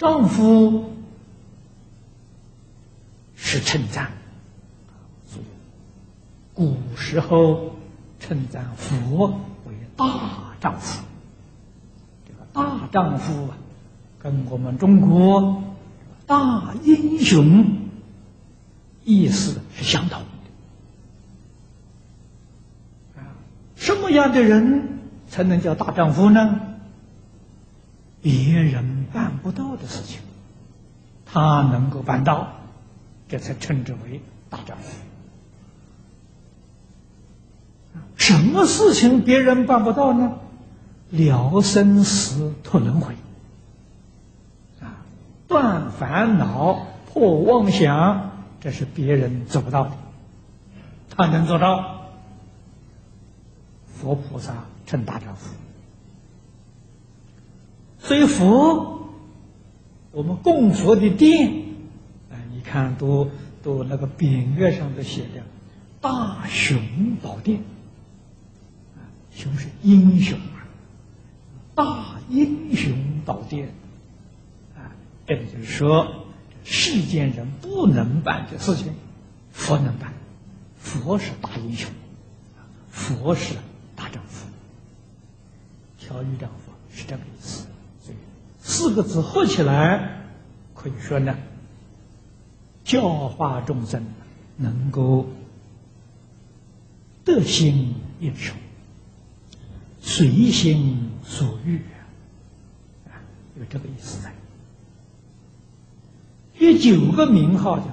丈夫是称赞，古时候称赞佛为大丈夫。这个大丈夫啊，跟我们中国大英雄意思是相同的。啊，什么样的人才能叫大丈夫呢？别人办不到的事情，他能够办到，这才称之为大丈夫。什么事情别人办不到呢？了生死、脱轮回，啊，断烦恼、破妄想，这是别人做不到的，他能做到。佛菩萨称大丈夫。所以佛，我们供佛的殿，啊，你看都都那个匾额上都写着“大雄宝殿”，啊，雄是英雄啊，大英雄宝殿，啊，这个就是说，世间人不能办的事情，佛能办，佛是大英雄，佛是大丈夫，调御丈夫是这个意思。四个字合起来，可以说呢，教化众生能够得心应手，随心所欲啊，有这个意思在。第九个名号叫